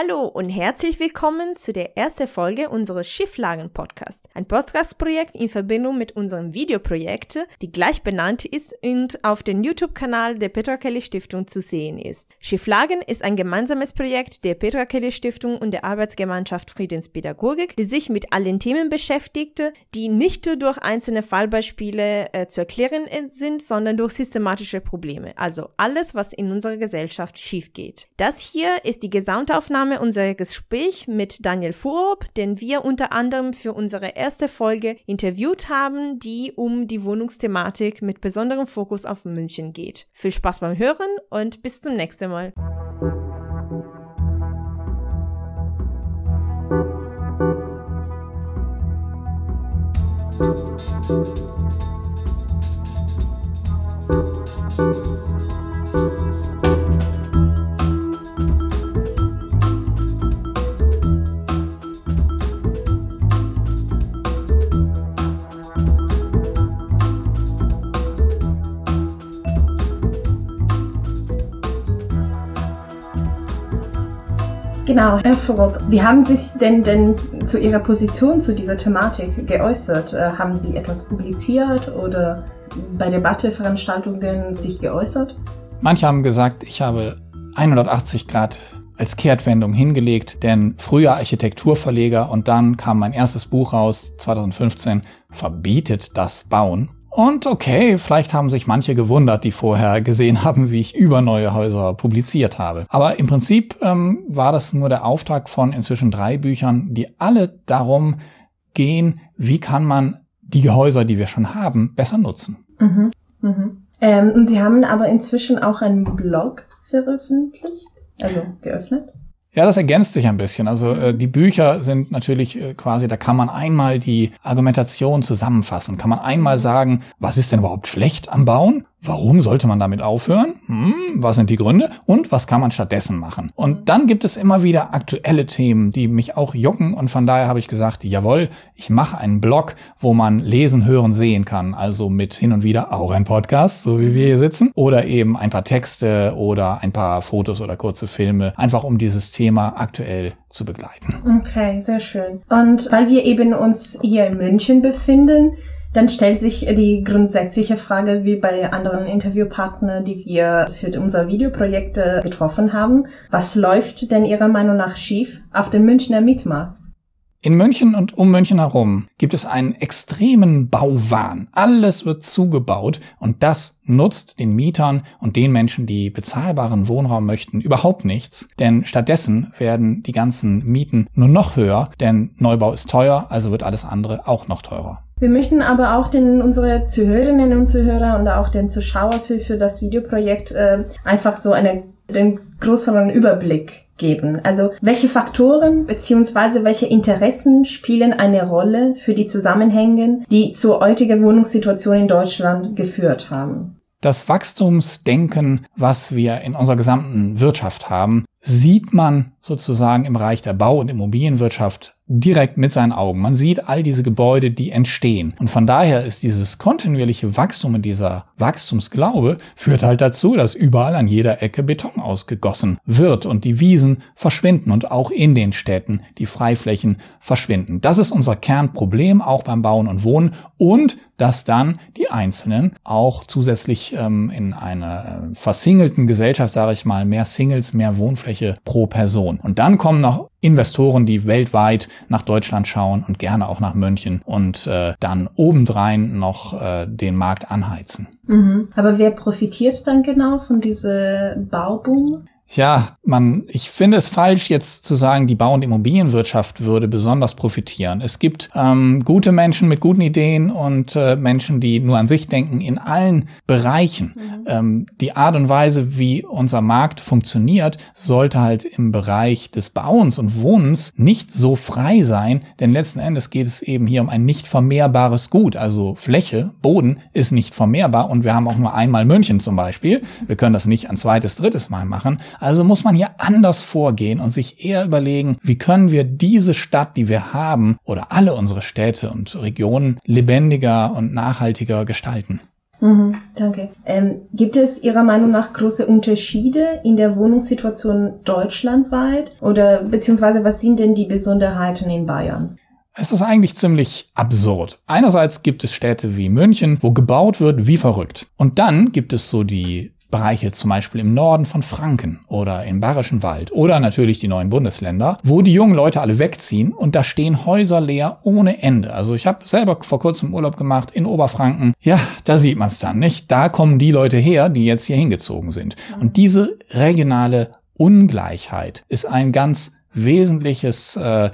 Hallo und herzlich willkommen zu der ersten Folge unseres Schifflagen-Podcasts. Ein Podcast-Projekt in Verbindung mit unserem Videoprojekt, die gleich benannt ist und auf dem YouTube-Kanal der Petra Kelly Stiftung zu sehen ist. Schifflagen ist ein gemeinsames Projekt der Petra Kelly Stiftung und der Arbeitsgemeinschaft Friedenspädagogik, die sich mit allen Themen beschäftigte, die nicht nur durch einzelne Fallbeispiele äh, zu erklären sind, sondern durch systematische Probleme. Also alles, was in unserer Gesellschaft schief geht. Das hier ist die Gesamtaufnahme Aufnahme unser Gespräch mit Daniel Furup, den wir unter anderem für unsere erste Folge interviewt haben, die um die Wohnungsthematik mit besonderem Fokus auf München geht. Viel Spaß beim Hören und bis zum nächsten Mal. Genau, Herr Vorup, wie haben Sie sich denn, denn zu Ihrer Position zu dieser Thematik geäußert? Äh, haben Sie etwas publiziert oder bei Debatteveranstaltungen sich geäußert? Manche haben gesagt, ich habe 180 Grad als Kehrtwendung hingelegt, denn früher Architekturverleger und dann kam mein erstes Buch raus, 2015, verbietet das Bauen. Und okay, vielleicht haben sich manche gewundert, die vorher gesehen haben, wie ich über neue Häuser publiziert habe. Aber im Prinzip ähm, war das nur der Auftrag von inzwischen drei Büchern, die alle darum gehen, wie kann man die Häuser, die wir schon haben, besser nutzen. Mhm. Mhm. Ähm, und Sie haben aber inzwischen auch einen Blog veröffentlicht, also geöffnet? Ja, das ergänzt sich ein bisschen. Also äh, die Bücher sind natürlich äh, quasi, da kann man einmal die Argumentation zusammenfassen, kann man einmal sagen, was ist denn überhaupt schlecht am Bauen Warum sollte man damit aufhören? Hm, was sind die Gründe? Und was kann man stattdessen machen? Und dann gibt es immer wieder aktuelle Themen, die mich auch jucken. Und von daher habe ich gesagt, jawohl, ich mache einen Blog, wo man lesen, hören, sehen kann. Also mit hin und wieder auch ein Podcast, so wie wir hier sitzen. Oder eben ein paar Texte oder ein paar Fotos oder kurze Filme. Einfach um dieses Thema aktuell zu begleiten. Okay, sehr schön. Und weil wir eben uns hier in München befinden, dann stellt sich die grundsätzliche Frage, wie bei anderen Interviewpartnern, die wir für unser Videoprojekt getroffen haben. Was läuft denn Ihrer Meinung nach schief auf dem Münchner Mietmarkt? In München und um München herum gibt es einen extremen Bauwahn. Alles wird zugebaut und das nutzt den Mietern und den Menschen, die bezahlbaren Wohnraum möchten, überhaupt nichts. Denn stattdessen werden die ganzen Mieten nur noch höher, denn Neubau ist teuer, also wird alles andere auch noch teurer. Wir möchten aber auch den, unsere Zuhörerinnen und Zuhörer und auch den Zuschauer für, für das Videoprojekt äh, einfach so eine, den größeren Überblick geben. Also welche Faktoren beziehungsweise welche Interessen spielen eine Rolle für die Zusammenhänge, die zur heutigen Wohnungssituation in Deutschland geführt haben? Das Wachstumsdenken, was wir in unserer gesamten Wirtschaft haben, sieht man sozusagen im Bereich der Bau- und Immobilienwirtschaft direkt mit seinen Augen. Man sieht all diese Gebäude, die entstehen. Und von daher ist dieses kontinuierliche Wachstum und dieser Wachstumsglaube führt halt dazu, dass überall an jeder Ecke Beton ausgegossen wird und die Wiesen verschwinden und auch in den Städten die Freiflächen verschwinden. Das ist unser Kernproblem, auch beim Bauen und Wohnen und dass dann die Einzelnen auch zusätzlich ähm, in einer äh, versingelten Gesellschaft, sage ich mal, mehr Singles, mehr Wohnfläche pro Person. Und dann kommen noch Investoren, die weltweit nach Deutschland schauen und gerne auch nach München und äh, dann obendrein noch äh, den Markt anheizen. Mhm. Aber wer profitiert dann genau von dieser Bauboom? Ja, man, ich finde es falsch, jetzt zu sagen, die Bau- und Immobilienwirtschaft würde besonders profitieren. Es gibt ähm, gute Menschen mit guten Ideen und äh, Menschen, die nur an sich denken, in allen Bereichen. Mhm. Ähm, die Art und Weise, wie unser Markt funktioniert, sollte halt im Bereich des Bauens und Wohnens nicht so frei sein, denn letzten Endes geht es eben hier um ein nicht vermehrbares Gut. Also Fläche, Boden ist nicht vermehrbar und wir haben auch nur einmal München zum Beispiel. Wir können das nicht ein zweites, drittes Mal machen. Also muss man hier anders vorgehen und sich eher überlegen, wie können wir diese Stadt, die wir haben, oder alle unsere Städte und Regionen lebendiger und nachhaltiger gestalten. Mhm, danke. Ähm, gibt es Ihrer Meinung nach große Unterschiede in der Wohnungssituation deutschlandweit? Oder beziehungsweise was sind denn die Besonderheiten in Bayern? Es ist eigentlich ziemlich absurd. Einerseits gibt es Städte wie München, wo gebaut wird wie verrückt. Und dann gibt es so die Bereiche zum Beispiel im Norden von Franken oder im Bayerischen Wald oder natürlich die neuen Bundesländer, wo die jungen Leute alle wegziehen und da stehen Häuser leer ohne Ende. Also ich habe selber vor kurzem Urlaub gemacht in Oberfranken. Ja, da sieht man es dann nicht. Da kommen die Leute her, die jetzt hier hingezogen sind. Und diese regionale Ungleichheit ist ein ganz wesentliches äh,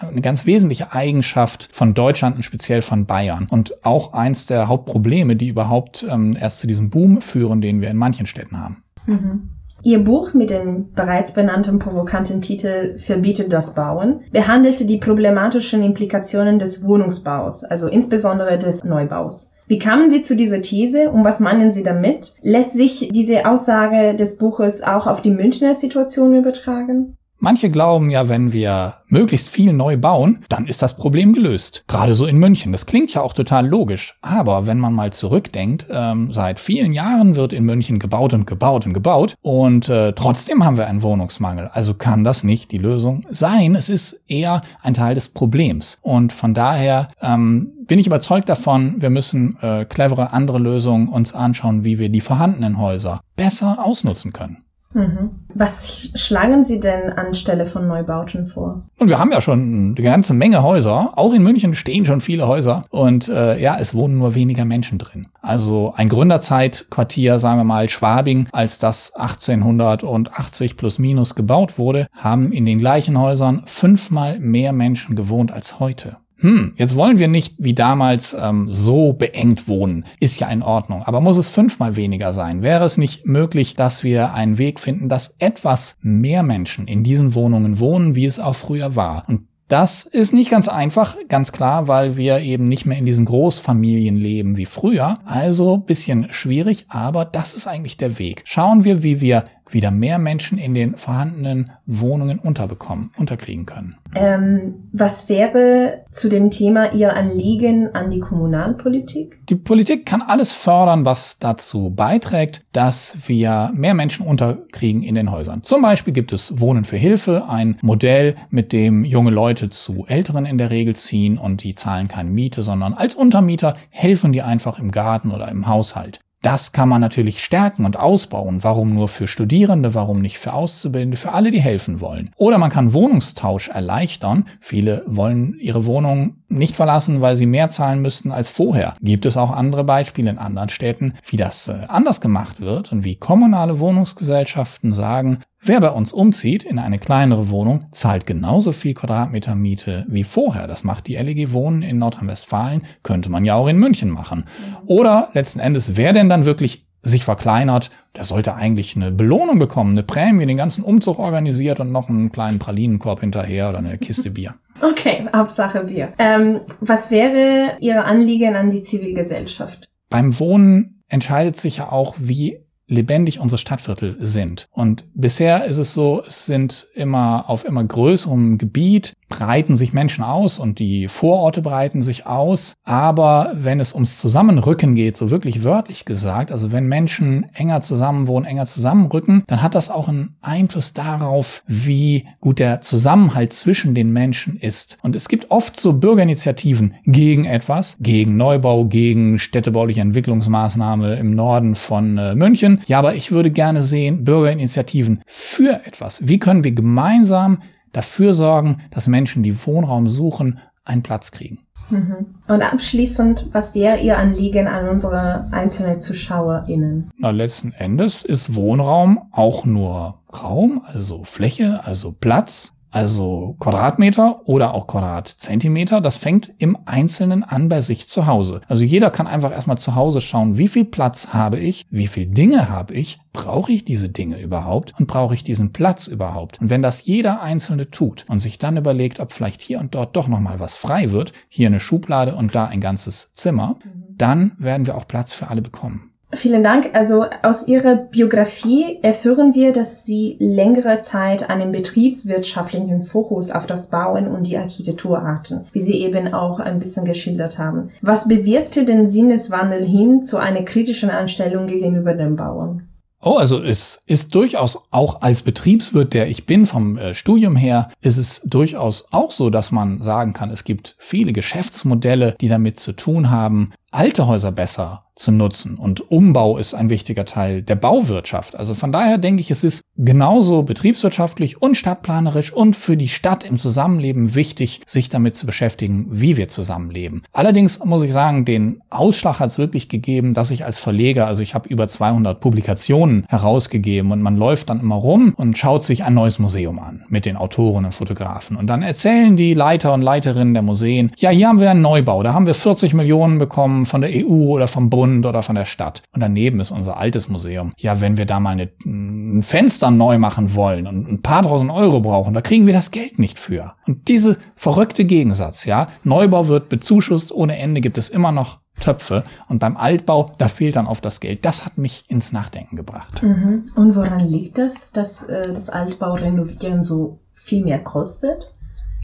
eine ganz wesentliche Eigenschaft von Deutschland und speziell von Bayern und auch eins der Hauptprobleme, die überhaupt ähm, erst zu diesem Boom führen, den wir in manchen Städten haben. Mhm. Ihr Buch mit dem bereits benannten provokanten Titel Verbietet das Bauen behandelte die problematischen Implikationen des Wohnungsbaus, also insbesondere des Neubaus. Wie kamen Sie zu dieser These und was meinen Sie damit? Lässt sich diese Aussage des Buches auch auf die Münchner Situation übertragen? Manche glauben ja, wenn wir möglichst viel neu bauen, dann ist das Problem gelöst. Gerade so in München. Das klingt ja auch total logisch. Aber wenn man mal zurückdenkt, ähm, seit vielen Jahren wird in München gebaut und gebaut und gebaut und äh, trotzdem haben wir einen Wohnungsmangel. Also kann das nicht die Lösung sein. Es ist eher ein Teil des Problems. Und von daher ähm, bin ich überzeugt davon, wir müssen äh, clevere andere Lösungen uns anschauen, wie wir die vorhandenen Häuser besser ausnutzen können. Mhm. Was schlagen Sie denn anstelle von Neubauten vor? Und wir haben ja schon eine ganze Menge Häuser. Auch in München stehen schon viele Häuser. Und äh, ja, es wohnen nur weniger Menschen drin. Also ein Gründerzeitquartier, sagen wir mal Schwabing, als das 1880 plus minus gebaut wurde, haben in den gleichen Häusern fünfmal mehr Menschen gewohnt als heute hm, jetzt wollen wir nicht wie damals ähm, so beengt wohnen, ist ja in Ordnung. Aber muss es fünfmal weniger sein? Wäre es nicht möglich, dass wir einen Weg finden, dass etwas mehr Menschen in diesen Wohnungen wohnen, wie es auch früher war? Und das ist nicht ganz einfach, ganz klar, weil wir eben nicht mehr in diesen Großfamilien leben wie früher. Also bisschen schwierig, aber das ist eigentlich der Weg. Schauen wir, wie wir wieder mehr Menschen in den vorhandenen Wohnungen unterbekommen, unterkriegen können. Ähm, was wäre zu dem Thema Ihr Anliegen an die Kommunalpolitik? Die Politik kann alles fördern, was dazu beiträgt, dass wir mehr Menschen unterkriegen in den Häusern. Zum Beispiel gibt es Wohnen für Hilfe, ein Modell, mit dem junge Leute zu Älteren in der Regel ziehen und die zahlen keine Miete, sondern als Untermieter helfen die einfach im Garten oder im Haushalt. Das kann man natürlich stärken und ausbauen. Warum nur für Studierende, warum nicht für Auszubildende, für alle, die helfen wollen. Oder man kann Wohnungstausch erleichtern. Viele wollen ihre Wohnung nicht verlassen, weil sie mehr zahlen müssten als vorher. Gibt es auch andere Beispiele in anderen Städten, wie das äh, anders gemacht wird und wie kommunale Wohnungsgesellschaften sagen, Wer bei uns umzieht in eine kleinere Wohnung, zahlt genauso viel Quadratmeter Miete wie vorher. Das macht die LEG Wohnen in Nordrhein-Westfalen, könnte man ja auch in München machen. Oder letzten Endes, wer denn dann wirklich sich verkleinert, der sollte eigentlich eine Belohnung bekommen, eine Prämie, den ganzen Umzug organisiert und noch einen kleinen Pralinenkorb hinterher oder eine Kiste Bier. Okay, Hauptsache Bier. Ähm, was wäre Ihre Anliegen an die Zivilgesellschaft? Beim Wohnen entscheidet sich ja auch, wie lebendig unsere Stadtviertel sind. Und bisher ist es so, es sind immer auf immer größerem Gebiet breiten sich Menschen aus und die Vororte breiten sich aus. Aber wenn es ums Zusammenrücken geht, so wirklich wörtlich gesagt, also wenn Menschen enger zusammenwohnen, enger zusammenrücken, dann hat das auch einen Einfluss darauf, wie gut der Zusammenhalt zwischen den Menschen ist. Und es gibt oft so Bürgerinitiativen gegen etwas, gegen Neubau, gegen städtebauliche Entwicklungsmaßnahme im Norden von äh, München ja, aber ich würde gerne sehen, Bürgerinitiativen für etwas. Wie können wir gemeinsam dafür sorgen, dass Menschen, die Wohnraum suchen, einen Platz kriegen? Mhm. Und abschließend, was wäre Ihr Anliegen an unsere einzelnen ZuschauerInnen? Na, letzten Endes ist Wohnraum auch nur Raum, also Fläche, also Platz, also Quadratmeter oder auch Quadratzentimeter, das fängt im Einzelnen an bei sich zu Hause. Also jeder kann einfach erstmal zu Hause schauen, wie viel Platz habe ich, wie viel Dinge habe ich, brauche ich diese Dinge überhaupt und brauche ich diesen Platz überhaupt? Und wenn das jeder Einzelne tut und sich dann überlegt, ob vielleicht hier und dort doch nochmal was frei wird, hier eine Schublade und da ein ganzes Zimmer, dann werden wir auch Platz für alle bekommen. Vielen Dank. Also aus Ihrer Biografie erführen wir, dass Sie längere Zeit einen betriebswirtschaftlichen Fokus auf das Bauen und die Architektur hatten, wie Sie eben auch ein bisschen geschildert haben. Was bewirkte den Sinneswandel hin zu einer kritischen Einstellung gegenüber dem Bauen? Oh, also es ist durchaus auch als Betriebswirt, der ich bin vom äh, Studium her, ist es durchaus auch so, dass man sagen kann, es gibt viele Geschäftsmodelle, die damit zu tun haben, alte Häuser besser zu nutzen. Und Umbau ist ein wichtiger Teil der Bauwirtschaft. Also von daher denke ich, es ist genauso betriebswirtschaftlich und stadtplanerisch und für die Stadt im Zusammenleben wichtig, sich damit zu beschäftigen, wie wir zusammenleben. Allerdings muss ich sagen, den Ausschlag hat es wirklich gegeben, dass ich als Verleger, also ich habe über 200 Publikationen herausgegeben und man läuft dann immer rum und schaut sich ein neues Museum an mit den Autoren und Fotografen. Und dann erzählen die Leiter und Leiterinnen der Museen, ja, hier haben wir einen Neubau, da haben wir 40 Millionen bekommen, von der EU oder vom Bund oder von der Stadt. Und daneben ist unser altes Museum. Ja, wenn wir da mal eine, ein Fenster neu machen wollen und ein paar tausend Euro brauchen, da kriegen wir das Geld nicht für. Und diese verrückte Gegensatz, ja, Neubau wird bezuschusst, ohne Ende gibt es immer noch Töpfe. Und beim Altbau, da fehlt dann oft das Geld. Das hat mich ins Nachdenken gebracht. Mhm. Und woran liegt das, dass äh, das Altbau renovieren so viel mehr kostet?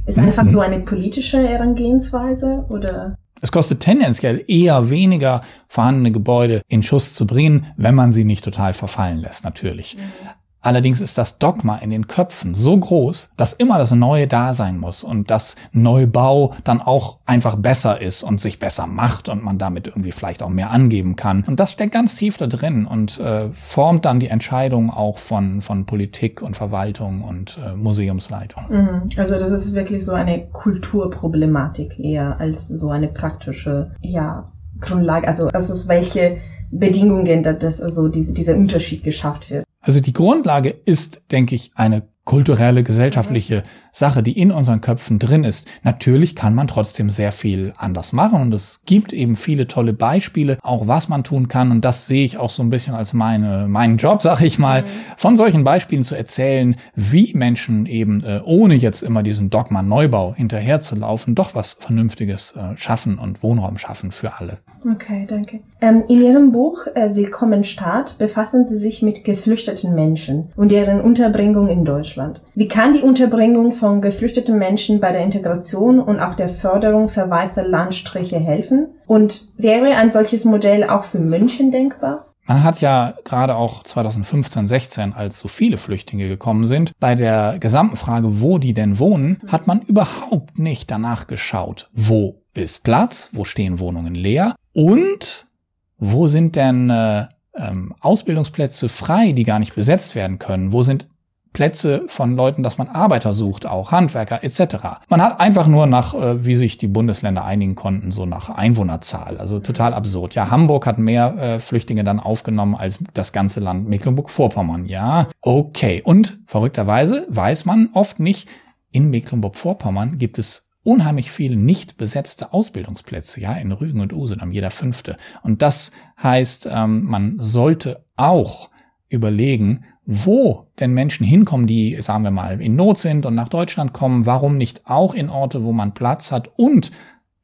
Ist einfach mhm. so eine politische Herangehensweise oder? Es kostet tendenziell eher weniger, vorhandene Gebäude in Schuss zu bringen, wenn man sie nicht total verfallen lässt, natürlich. Allerdings ist das Dogma in den Köpfen so groß, dass immer das Neue da sein muss und dass Neubau dann auch einfach besser ist und sich besser macht und man damit irgendwie vielleicht auch mehr angeben kann. Und das steckt ganz tief da drin und äh, formt dann die Entscheidung auch von, von Politik und Verwaltung und äh, Museumsleitung. Mhm. Also das ist wirklich so eine Kulturproblematik eher als so eine praktische, ja, Grundlage. Also, also welche Bedingungen, dass also diese, dieser Unterschied geschafft wird. Also die Grundlage ist, denke ich, eine kulturelle, gesellschaftliche Sache, die in unseren Köpfen drin ist. Natürlich kann man trotzdem sehr viel anders machen und es gibt eben viele tolle Beispiele, auch was man tun kann und das sehe ich auch so ein bisschen als meine, meinen Job, sag ich mal, mhm. von solchen Beispielen zu erzählen, wie Menschen eben äh, ohne jetzt immer diesen Dogma Neubau hinterherzulaufen, doch was Vernünftiges äh, schaffen und Wohnraum schaffen für alle. Okay, danke. Ähm, in Ihrem Buch äh, Willkommen Staat befassen Sie sich mit geflüchteten Menschen und deren Unterbringung in Deutschland. Wie kann die Unterbringung von geflüchteten Menschen bei der Integration und auch der Förderung für weiße Landstriche helfen? Und wäre ein solches Modell auch für München denkbar? Man hat ja gerade auch 2015, 16, als so viele Flüchtlinge gekommen sind, bei der gesamten Frage, wo die denn wohnen, hat man überhaupt nicht danach geschaut, wo ist Platz, wo stehen Wohnungen leer und wo sind denn äh, ähm, Ausbildungsplätze frei, die gar nicht besetzt werden können? Wo sind Plätze von Leuten, dass man Arbeiter sucht, auch Handwerker etc. Man hat einfach nur nach, äh, wie sich die Bundesländer einigen konnten, so nach Einwohnerzahl. Also total absurd. Ja, Hamburg hat mehr äh, Flüchtlinge dann aufgenommen als das ganze Land Mecklenburg-Vorpommern. Ja, okay. Und verrückterweise weiß man oft nicht, in Mecklenburg-Vorpommern gibt es unheimlich viele nicht besetzte Ausbildungsplätze, ja, in Rügen und Usedom, jeder fünfte. Und das heißt, ähm, man sollte auch überlegen, wo denn Menschen hinkommen, die, sagen wir mal, in Not sind und nach Deutschland kommen, warum nicht auch in Orte, wo man Platz hat und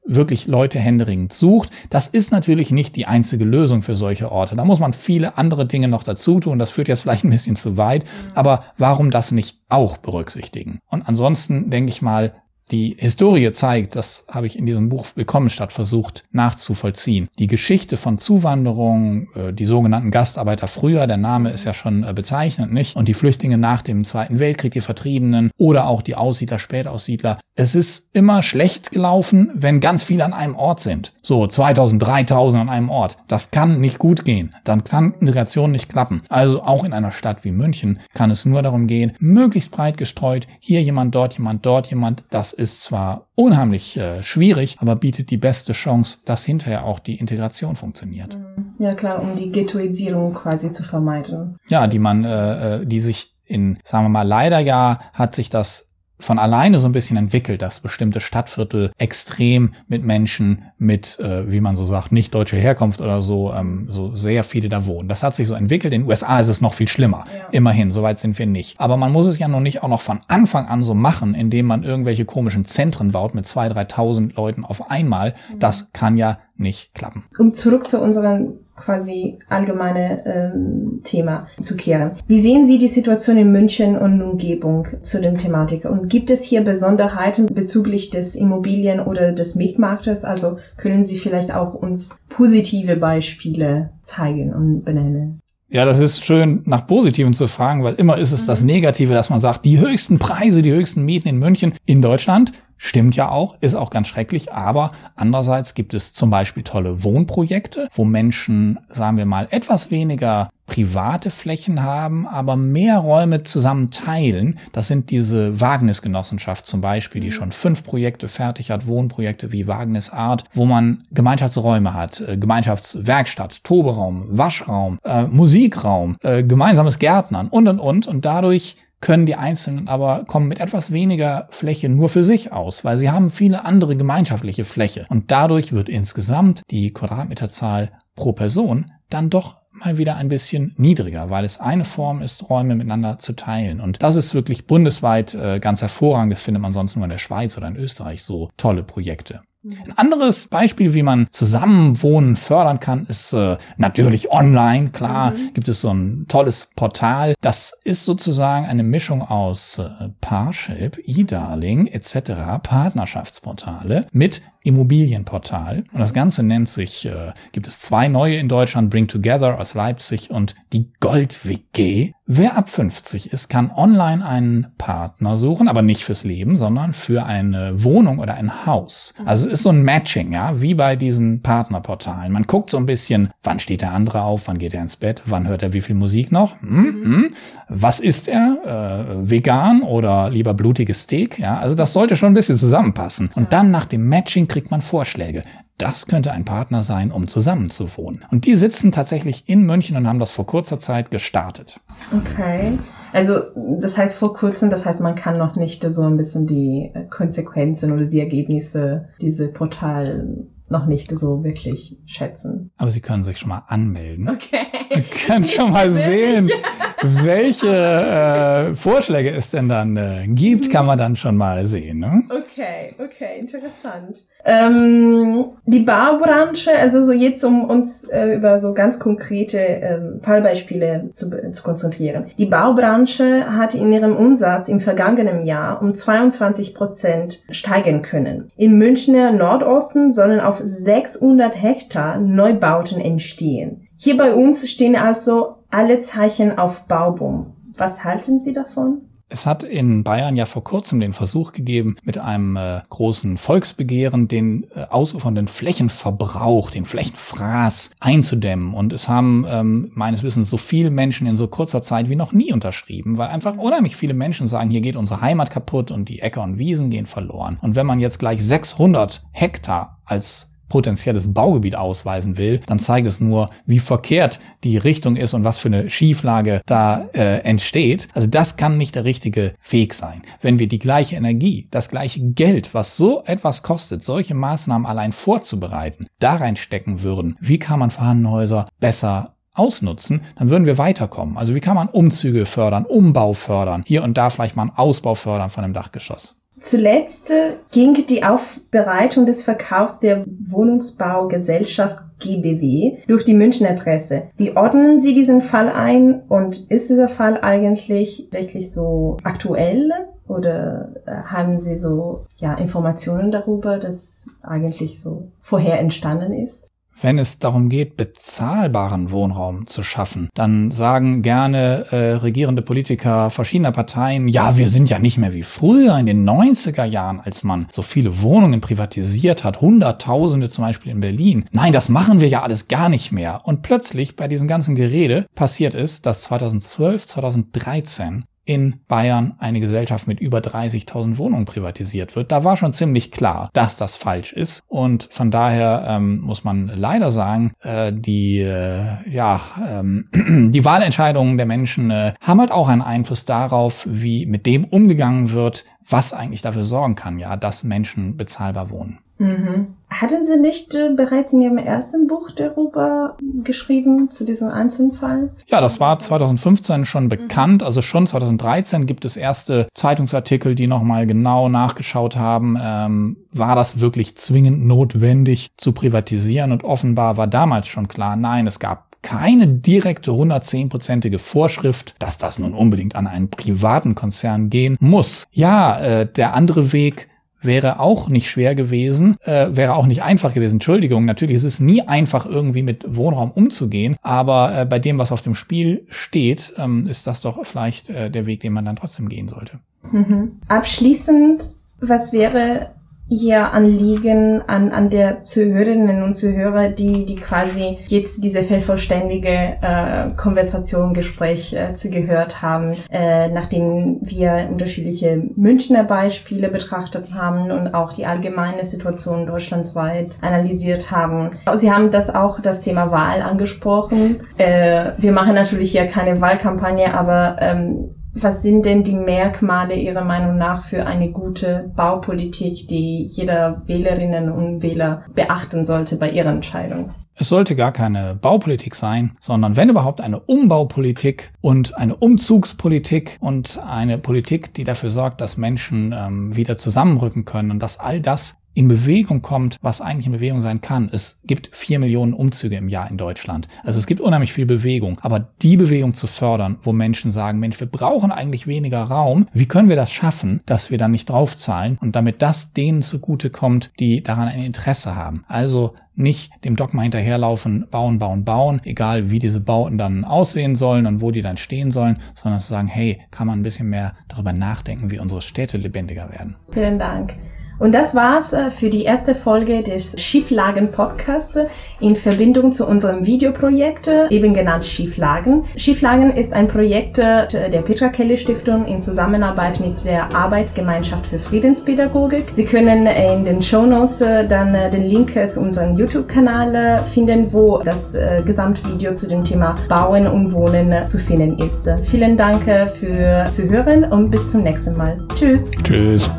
wirklich Leute händeringend sucht. Das ist natürlich nicht die einzige Lösung für solche Orte. Da muss man viele andere Dinge noch dazu tun. Das führt jetzt vielleicht ein bisschen zu weit. Aber warum das nicht auch berücksichtigen? Und ansonsten denke ich mal, die Historie zeigt, das habe ich in diesem Buch Willkommen statt versucht nachzuvollziehen. Die Geschichte von Zuwanderung, äh, die sogenannten Gastarbeiter früher, der Name ist ja schon äh, bezeichnend, nicht? Und die Flüchtlinge nach dem Zweiten Weltkrieg, die Vertriebenen oder auch die Aussiedler, Spätaussiedler. Es ist immer schlecht gelaufen, wenn ganz viele an einem Ort sind. So 2000, 3000 an einem Ort. Das kann nicht gut gehen. Dann kann Integration nicht klappen. Also auch in einer Stadt wie München kann es nur darum gehen, möglichst breit gestreut, hier jemand, dort jemand, dort jemand, das ist zwar unheimlich äh, schwierig, aber bietet die beste Chance, dass hinterher auch die Integration funktioniert. Ja klar, um die Ghettoisierung quasi zu vermeiden. Ja, die man, äh, äh die sich in, sagen wir mal, leider ja hat sich das von alleine so ein bisschen entwickelt, dass bestimmte Stadtviertel extrem mit Menschen mit, äh, wie man so sagt, nicht deutsche Herkunft oder so, ähm, so sehr viele da wohnen. Das hat sich so entwickelt. In den USA ist es noch viel schlimmer. Ja. Immerhin, soweit sind wir nicht. Aber man muss es ja noch nicht auch noch von Anfang an so machen, indem man irgendwelche komischen Zentren baut mit zwei, dreitausend Leuten auf einmal. Mhm. Das kann ja nicht klappen. Um zurück zu unseren quasi allgemeine ähm, Thema zu kehren. Wie sehen Sie die Situation in München und Umgebung zu dem Thematik? Und gibt es hier Besonderheiten bezüglich des Immobilien- oder des Mietmarktes? Also können Sie vielleicht auch uns positive Beispiele zeigen und benennen? Ja, das ist schön, nach Positiven zu fragen, weil immer ist es das mhm. Negative, dass man sagt, die höchsten Preise, die höchsten Mieten in München, in Deutschland. Stimmt ja auch, ist auch ganz schrecklich, aber andererseits gibt es zum Beispiel tolle Wohnprojekte, wo Menschen, sagen wir mal, etwas weniger private Flächen haben, aber mehr Räume zusammen teilen. Das sind diese Wagnisgenossenschaft zum Beispiel, die schon fünf Projekte fertig hat, Wohnprojekte wie Wagnis Art, wo man Gemeinschaftsräume hat, äh, Gemeinschaftswerkstatt, Toberaum, Waschraum, äh, Musikraum, äh, gemeinsames Gärtnern und und und und dadurch können die Einzelnen aber kommen mit etwas weniger Fläche nur für sich aus, weil sie haben viele andere gemeinschaftliche Fläche. Und dadurch wird insgesamt die Quadratmeterzahl pro Person dann doch mal wieder ein bisschen niedriger, weil es eine Form ist, Räume miteinander zu teilen. Und das ist wirklich bundesweit äh, ganz hervorragend. Das findet man sonst nur in der Schweiz oder in Österreich so tolle Projekte. Ein anderes Beispiel, wie man Zusammenwohnen fördern kann, ist äh, natürlich online. Klar, mhm. gibt es so ein tolles Portal. Das ist sozusagen eine Mischung aus äh, Parship, eDarling etc., Partnerschaftsportale mit Immobilienportal. Und das Ganze nennt sich, äh, gibt es zwei neue in Deutschland, Bring Together aus Leipzig und die Gold WG. Wer ab 50 ist, kann online einen Partner suchen, aber nicht fürs Leben, sondern für eine Wohnung oder ein Haus. Also es ist so ein Matching, ja, wie bei diesen Partnerportalen. Man guckt so ein bisschen, wann steht der andere auf, wann geht er ins Bett, wann hört er wie viel Musik noch, hm, hm. was ist er, äh, vegan oder lieber blutiges Steak, ja, also das sollte schon ein bisschen zusammenpassen. Und dann nach dem Matching kriegt man Vorschläge. Das könnte ein Partner sein, um zusammen zu wohnen. Und die sitzen tatsächlich in München und haben das vor kurzer Zeit gestartet. Okay. Also das heißt vor kurzem, das heißt, man kann noch nicht so ein bisschen die Konsequenzen oder die Ergebnisse diese Portal noch nicht so wirklich schätzen. Aber Sie können sich schon mal anmelden. Okay. Sie können schon mal sehen, welche äh, Vorschläge es denn dann äh, gibt, kann man dann schon mal sehen. Ne? Okay, okay, interessant. Ähm, die Baubranche, also so jetzt um uns äh, über so ganz konkrete ähm, Fallbeispiele zu, zu konzentrieren. Die Baubranche hat in ihrem Umsatz im vergangenen Jahr um 22 Prozent steigen können. Im Münchner Nordosten sollen auf 600 Hektar Neubauten entstehen. Hier bei uns stehen also alle Zeichen auf Baubum. Was halten Sie davon? Es hat in Bayern ja vor kurzem den Versuch gegeben, mit einem äh, großen Volksbegehren den äh, ausufernden Flächenverbrauch, den Flächenfraß einzudämmen. Und es haben ähm, meines Wissens so viele Menschen in so kurzer Zeit wie noch nie unterschrieben, weil einfach unheimlich viele Menschen sagen, hier geht unsere Heimat kaputt und die Äcker und Wiesen gehen verloren. Und wenn man jetzt gleich 600 Hektar als potenzielles Baugebiet ausweisen will, dann zeigt es nur, wie verkehrt die Richtung ist und was für eine Schieflage da äh, entsteht. Also das kann nicht der richtige Weg sein. Wenn wir die gleiche Energie, das gleiche Geld, was so etwas kostet, solche Maßnahmen allein vorzubereiten, da reinstecken würden, wie kann man vorhandene Häuser besser ausnutzen, dann würden wir weiterkommen. Also wie kann man Umzüge fördern, Umbau fördern, hier und da vielleicht mal einen Ausbau fördern von einem Dachgeschoss. Zuletzt ging die Aufbereitung des Verkaufs der Wohnungsbaugesellschaft GBW durch die Münchner Presse. Wie ordnen Sie diesen Fall ein und ist dieser Fall eigentlich wirklich so aktuell oder äh, haben Sie so ja Informationen darüber, dass eigentlich so vorher entstanden ist? Wenn es darum geht, bezahlbaren Wohnraum zu schaffen, dann sagen gerne äh, regierende Politiker verschiedener Parteien, ja, wir sind ja nicht mehr wie früher in den 90er Jahren, als man so viele Wohnungen privatisiert hat, Hunderttausende zum Beispiel in Berlin. Nein, das machen wir ja alles gar nicht mehr. Und plötzlich bei diesem ganzen Gerede passiert es, dass 2012, 2013 in Bayern eine Gesellschaft mit über 30.000 Wohnungen privatisiert wird. Da war schon ziemlich klar, dass das falsch ist. Und von daher ähm, muss man leider sagen, äh, die, äh, ja, ähm, die Wahlentscheidungen der Menschen äh, haben halt auch einen Einfluss darauf, wie mit dem umgegangen wird, was eigentlich dafür sorgen kann, ja, dass Menschen bezahlbar wohnen. Mhm. Hatten Sie nicht äh, bereits in Ihrem ersten Buch darüber geschrieben, zu diesem Einzelfall? Ja, das war 2015 schon bekannt. Also schon 2013 gibt es erste Zeitungsartikel, die nochmal genau nachgeschaut haben, ähm, war das wirklich zwingend notwendig zu privatisieren? Und offenbar war damals schon klar, nein, es gab keine direkte 110-prozentige Vorschrift, dass das nun unbedingt an einen privaten Konzern gehen muss. Ja, äh, der andere Weg wäre auch nicht schwer gewesen, äh, wäre auch nicht einfach gewesen. Entschuldigung, natürlich ist es nie einfach, irgendwie mit Wohnraum umzugehen, aber äh, bei dem, was auf dem Spiel steht, ähm, ist das doch vielleicht äh, der Weg, den man dann trotzdem gehen sollte. Mhm. Abschließend, was wäre Ihr Anliegen an, an der Zuhörerinnen und Zuhörer, die, die quasi jetzt diese vollständige äh, Konversation, Gespräch äh, zugehört haben, äh, nachdem wir unterschiedliche Münchner Beispiele betrachtet haben und auch die allgemeine Situation deutschlandsweit analysiert haben. Sie haben das auch das Thema Wahl angesprochen. Äh, wir machen natürlich hier keine Wahlkampagne, aber ähm, was sind denn die Merkmale Ihrer Meinung nach für eine gute Baupolitik, die jeder Wählerinnen und Wähler beachten sollte bei ihrer Entscheidung? Es sollte gar keine Baupolitik sein, sondern wenn überhaupt eine Umbaupolitik und eine Umzugspolitik und eine Politik, die dafür sorgt, dass Menschen ähm, wieder zusammenrücken können und dass all das in Bewegung kommt, was eigentlich in Bewegung sein kann. Es gibt vier Millionen Umzüge im Jahr in Deutschland. Also es gibt unheimlich viel Bewegung. Aber die Bewegung zu fördern, wo Menschen sagen, Mensch, wir brauchen eigentlich weniger Raum. Wie können wir das schaffen, dass wir dann nicht draufzahlen und damit das denen zugute kommt, die daran ein Interesse haben? Also nicht dem Dogma hinterherlaufen, bauen, bauen, bauen, egal wie diese Bauten dann aussehen sollen und wo die dann stehen sollen, sondern zu sagen, hey, kann man ein bisschen mehr darüber nachdenken, wie unsere Städte lebendiger werden. Vielen Dank. Und das war's äh, für die erste Folge des Schieflagen Podcasts in Verbindung zu unserem Videoprojekt, äh, eben genannt Schieflagen. Schieflagen ist ein Projekt äh, der Petra Kelly Stiftung in Zusammenarbeit mit der Arbeitsgemeinschaft für Friedenspädagogik. Sie können in den Show Notes dann den Link zu unserem YouTube-Kanal finden, wo das Gesamtvideo zu dem Thema Bauen und Wohnen zu finden ist. Vielen Dank für Zuhören und bis zum nächsten Mal. Tschüss. Tschüss.